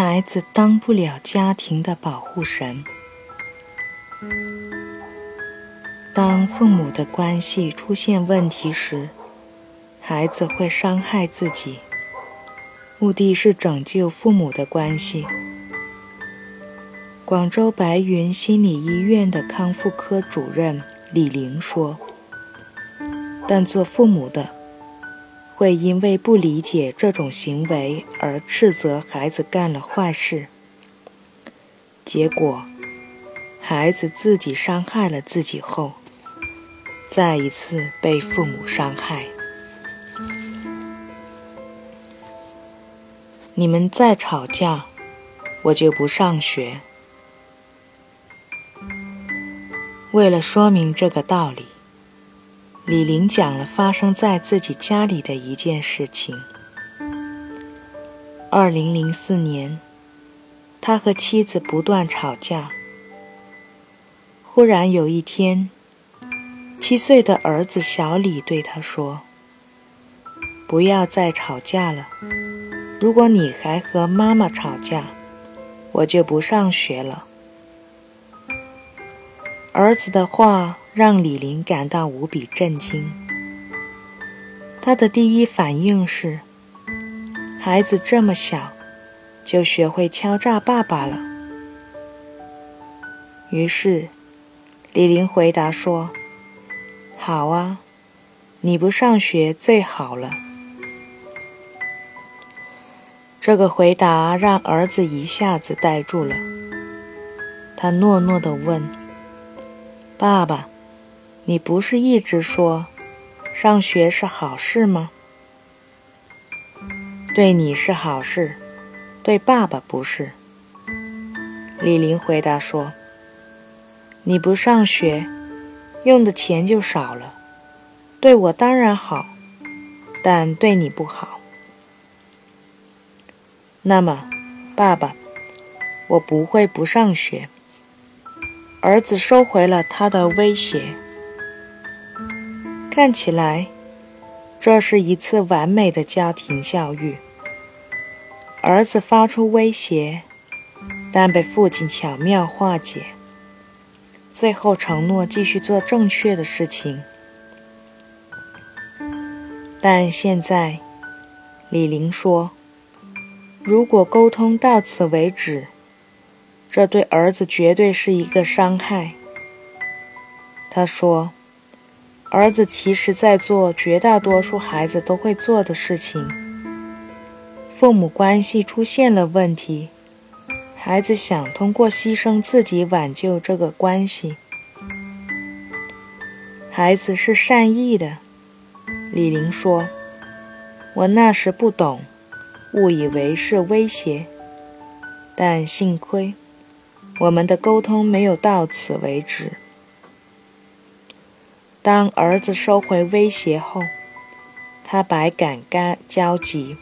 孩子当不了家庭的保护神。当父母的关系出现问题时，孩子会伤害自己，目的是拯救父母的关系。广州白云心理医院的康复科主任李玲说：“但做父母的会因为不理解这种行为而斥责孩子干了坏事，结果孩子自己伤害了自己后，再一次被父母伤害。你们再吵架，我就不上学。”为了说明这个道理，李玲讲了发生在自己家里的一件事情。二零零四年，他和妻子不断吵架。忽然有一天，七岁的儿子小李对他说：“不要再吵架了，如果你还和妈妈吵架，我就不上学了。”儿子的话让李林感到无比震惊。他的第一反应是：孩子这么小，就学会敲诈爸爸了。于是，李林回答说：“好啊，你不上学最好了。”这个回答让儿子一下子呆住了。他诺诺地问。爸爸，你不是一直说上学是好事吗？对你是好事，对爸爸不是。李林回答说：“你不上学，用的钱就少了，对我当然好，但对你不好。那么，爸爸，我不会不上学。”儿子收回了他的威胁。看起来，这是一次完美的家庭教育。儿子发出威胁，但被父亲巧妙化解，最后承诺继续做正确的事情。但现在，李玲说：“如果沟通到此为止。”这对儿子绝对是一个伤害。他说：“儿子其实在做绝大多数孩子都会做的事情。父母关系出现了问题，孩子想通过牺牲自己挽救这个关系。孩子是善意的。”李玲说：“我那时不懂，误以为是威胁，但幸亏。”我们的沟通没有到此为止。当儿子收回威胁后，他百感交交集，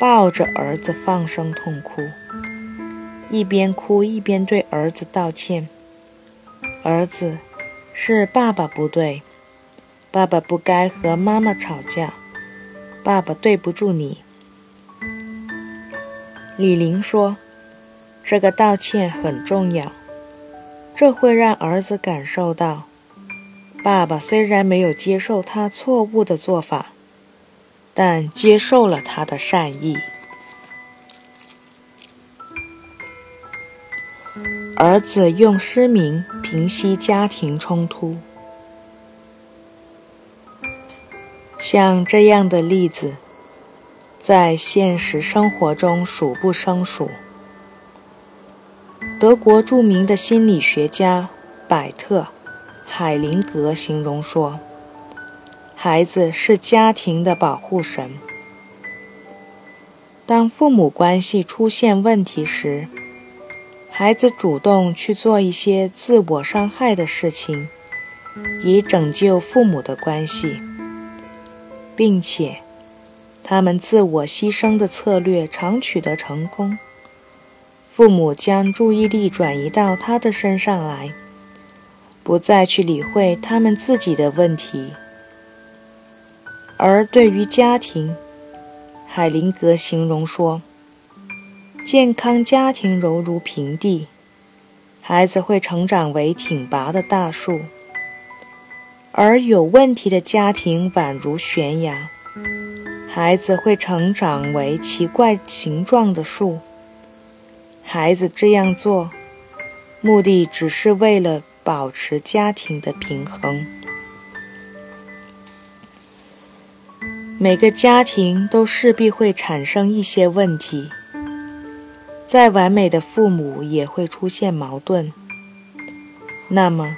抱着儿子放声痛哭，一边哭一边对儿子道歉：“儿子，是爸爸不对，爸爸不该和妈妈吵架，爸爸对不住你。”李玲说。这个道歉很重要，这会让儿子感受到，爸爸虽然没有接受他错误的做法，但接受了他的善意。儿子用失明平息家庭冲突，像这样的例子，在现实生活中数不胜数。德国著名的心理学家百特·海灵格形容说：“孩子是家庭的保护神。当父母关系出现问题时，孩子主动去做一些自我伤害的事情，以拯救父母的关系，并且他们自我牺牲的策略常取得成功。”父母将注意力转移到他的身上来，不再去理会他们自己的问题。而对于家庭，海灵格形容说：“健康家庭犹如平地，孩子会成长为挺拔的大树；而有问题的家庭宛如悬崖，孩子会成长为奇怪形状的树。孩子这样做，目的只是为了保持家庭的平衡。每个家庭都势必会产生一些问题。再完美的父母也会出现矛盾。那么，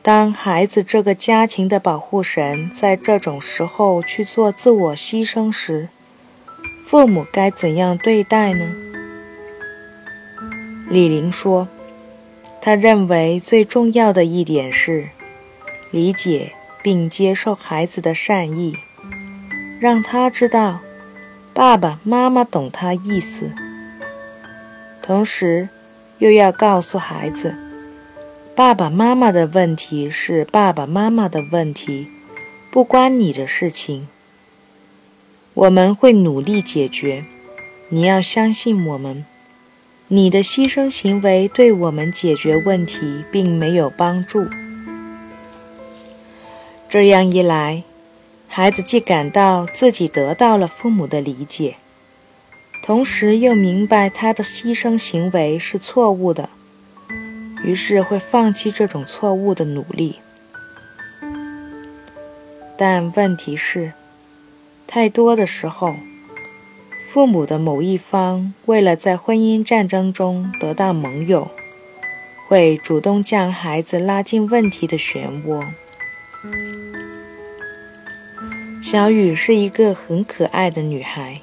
当孩子这个家庭的保护神在这种时候去做自我牺牲时，父母该怎样对待呢？李玲说：“他认为最重要的一点是理解并接受孩子的善意，让他知道爸爸妈妈懂他意思。”同时，又要告诉孩子，爸爸妈妈的问题是爸爸妈妈的问题，不关你的事情。我们会努力解决，你要相信我们。你的牺牲行为对我们解决问题并没有帮助。这样一来，孩子既感到自己得到了父母的理解。同时又明白他的牺牲行为是错误的，于是会放弃这种错误的努力。但问题是，太多的时候，父母的某一方为了在婚姻战争中得到盟友，会主动将孩子拉进问题的漩涡。小雨是一个很可爱的女孩。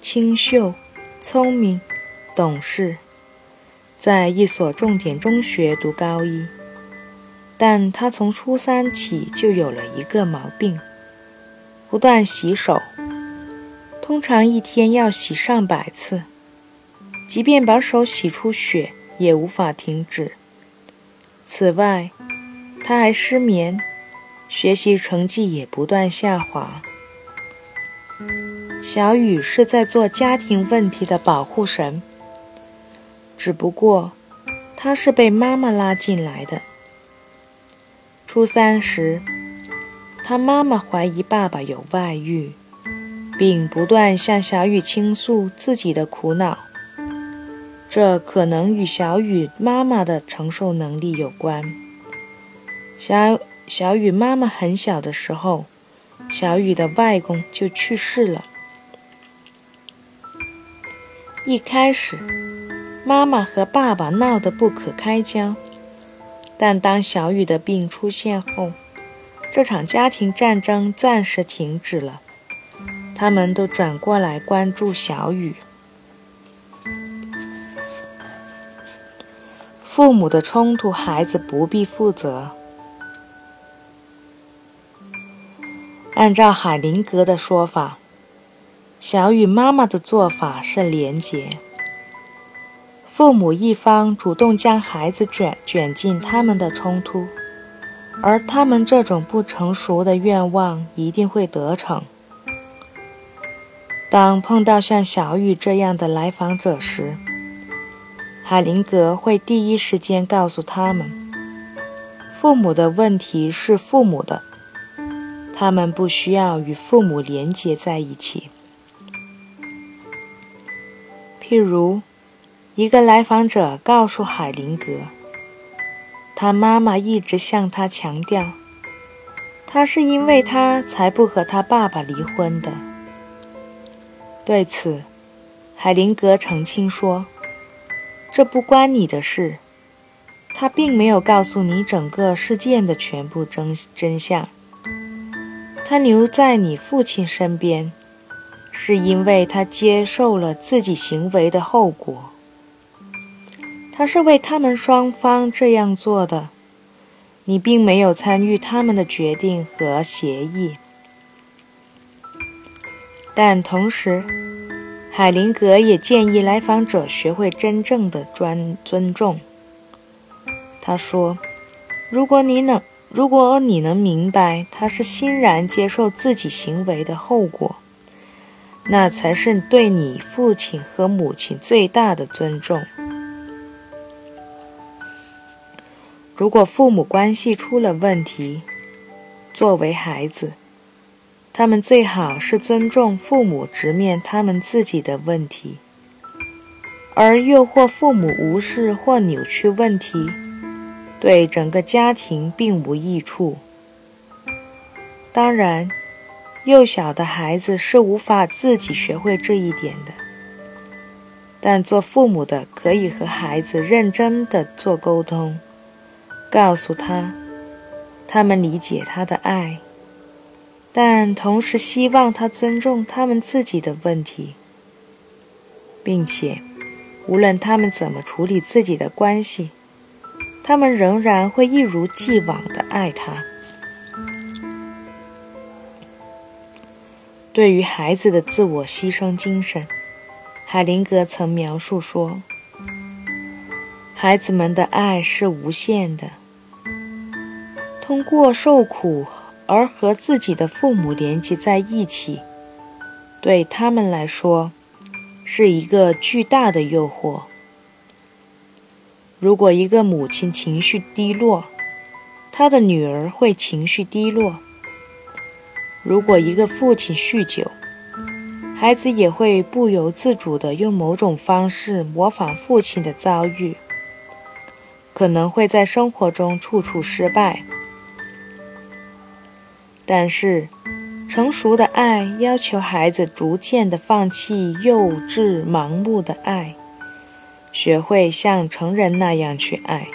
清秀、聪明、懂事，在一所重点中学读高一，但她从初三起就有了一个毛病：不断洗手，通常一天要洗上百次，即便把手洗出血，也无法停止。此外，他还失眠，学习成绩也不断下滑。小雨是在做家庭问题的保护神，只不过他是被妈妈拉进来的。初三时，他妈妈怀疑爸爸有外遇，并不断向小雨倾诉自己的苦恼。这可能与小雨妈妈的承受能力有关。小小雨妈妈很小的时候，小雨的外公就去世了。一开始，妈妈和爸爸闹得不可开交，但当小雨的病出现后，这场家庭战争暂时停止了。他们都转过来关注小雨。父母的冲突，孩子不必负责。按照海灵格的说法。小雨妈妈的做法是廉洁。父母一方主动将孩子卷卷进他们的冲突，而他们这种不成熟的愿望一定会得逞。当碰到像小雨这样的来访者时，海灵格会第一时间告诉他们：父母的问题是父母的，他们不需要与父母连结在一起。譬如，一个来访者告诉海灵格，他妈妈一直向他强调，他是因为他才不和他爸爸离婚的。对此，海灵格澄清说，这不关你的事，他并没有告诉你整个事件的全部真真相，他留在你父亲身边。是因为他接受了自己行为的后果，他是为他们双方这样做的，你并没有参与他们的决定和协议。但同时，海灵格也建议来访者学会真正的尊尊重。他说：“如果你能，如果你能明白他是欣然接受自己行为的后果。”那才是对你父亲和母亲最大的尊重。如果父母关系出了问题，作为孩子，他们最好是尊重父母，直面他们自己的问题，而诱惑父母无视或扭曲问题，对整个家庭并无益处。当然，幼小的孩子是无法自己学会这一点的，但做父母的可以和孩子认真的做沟通，告诉他，他们理解他的爱。但同时希望他尊重他们自己的问题，并且，无论他们怎么处理自己的关系，他们仍然会一如既往的爱他。对于孩子的自我牺牲精神，海灵格曾描述说：“孩子们的爱是无限的，通过受苦。”而和自己的父母连接在一起，对他们来说是一个巨大的诱惑。如果一个母亲情绪低落，她的女儿会情绪低落；如果一个父亲酗酒，孩子也会不由自主地用某种方式模仿父亲的遭遇，可能会在生活中处处失败。但是，成熟的爱要求孩子逐渐地放弃幼稚、盲目的爱，学会像成人那样去爱。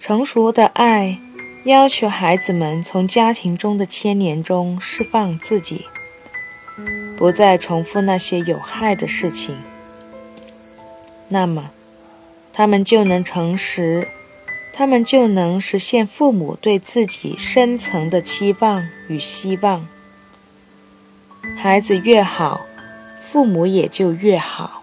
成熟的爱要求孩子们从家庭中的牵连中释放自己，不再重复那些有害的事情。那么，他们就能诚实。他们就能实现父母对自己深层的期望与希望。孩子越好，父母也就越好。